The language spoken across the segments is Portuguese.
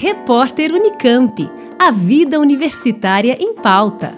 Repórter Unicamp. A vida universitária em pauta.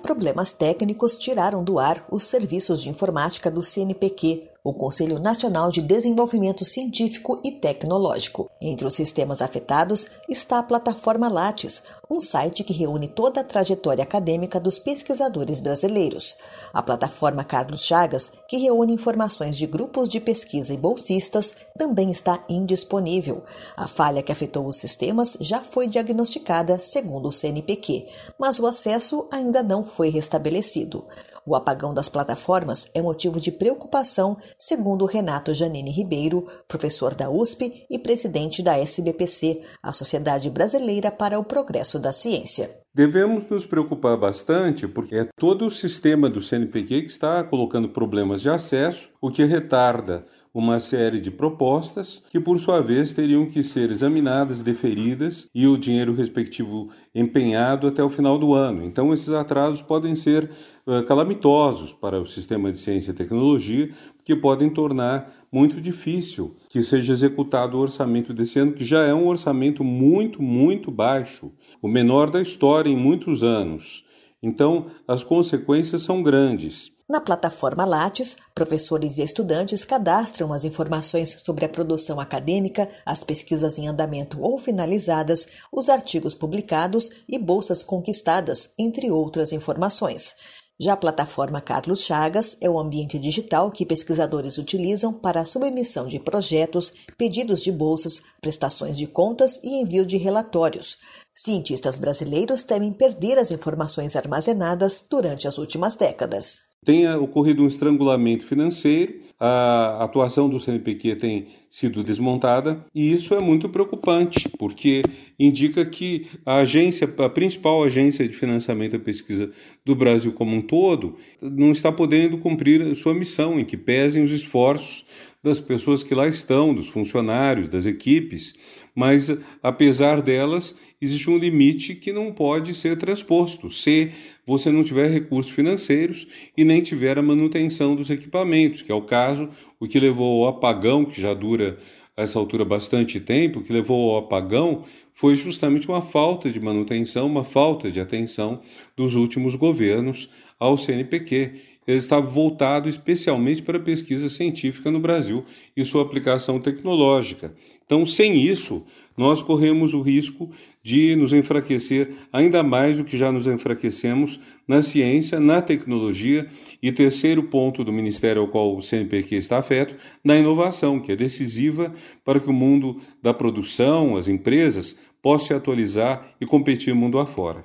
Problemas técnicos tiraram do ar os serviços de informática do CNPq, o Conselho Nacional de Desenvolvimento Científico e Tecnológico. Entre os sistemas afetados está a plataforma Lattes, um site que reúne toda a trajetória acadêmica dos pesquisadores brasileiros. A plataforma Carlos Chagas, que reúne informações de grupos de pesquisa e bolsistas, também está indisponível. A falha que afetou os sistemas já foi diagnosticada, segundo o CNPq, mas o acesso ainda não foi restabelecido. O apagão das plataformas é motivo de preocupação, segundo Renato Janine Ribeiro, professor da USP e presidente da SBPC, a Sociedade Brasileira para o Progresso da Ciência. Devemos nos preocupar bastante porque é todo o sistema do CNPq que está colocando problemas de acesso, o que retarda uma série de propostas que, por sua vez, teriam que ser examinadas, deferidas e o dinheiro respectivo empenhado até o final do ano. Então, esses atrasos podem ser uh, calamitosos para o sistema de ciência e tecnologia, que podem tornar muito difícil que seja executado o orçamento desse ano, que já é um orçamento muito, muito baixo, o menor da história em muitos anos. Então, as consequências são grandes. Na plataforma Lattes, professores e estudantes cadastram as informações sobre a produção acadêmica, as pesquisas em andamento ou finalizadas, os artigos publicados e bolsas conquistadas, entre outras informações. Já a plataforma Carlos Chagas é o ambiente digital que pesquisadores utilizam para a submissão de projetos, pedidos de bolsas, prestações de contas e envio de relatórios. Cientistas brasileiros temem perder as informações armazenadas durante as últimas décadas. Tenha ocorrido um estrangulamento financeiro, a atuação do CNPq tem sido desmontada e isso é muito preocupante, porque indica que a agência, a principal agência de financiamento da pesquisa do Brasil como um todo, não está podendo cumprir sua missão, em que pesem os esforços das pessoas que lá estão, dos funcionários, das equipes, mas apesar delas, existe um limite que não pode ser transposto se você não tiver recursos financeiros e nem tiver a manutenção dos equipamentos, que é o caso, o que levou ao apagão, que já dura a essa altura bastante tempo, que levou ao apagão foi justamente uma falta de manutenção, uma falta de atenção dos últimos governos ao CNPq ele estava voltado especialmente para a pesquisa científica no Brasil e sua aplicação tecnológica. Então, sem isso, nós corremos o risco de nos enfraquecer ainda mais do que já nos enfraquecemos na ciência, na tecnologia e terceiro ponto do ministério ao qual o CNPq está afeto, na inovação, que é decisiva para que o mundo da produção, as empresas, possa se atualizar e competir mundo afora.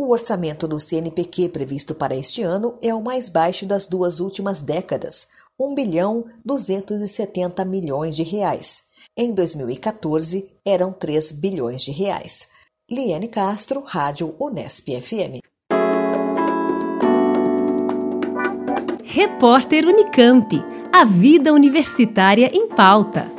O orçamento do CNPq previsto para este ano é o mais baixo das duas últimas décadas, 1 bilhão 270 milhões de reais. Em 2014, eram 3 bilhões de reais. Liane Castro, Rádio Unesp FM. Repórter Unicamp. A vida universitária em pauta.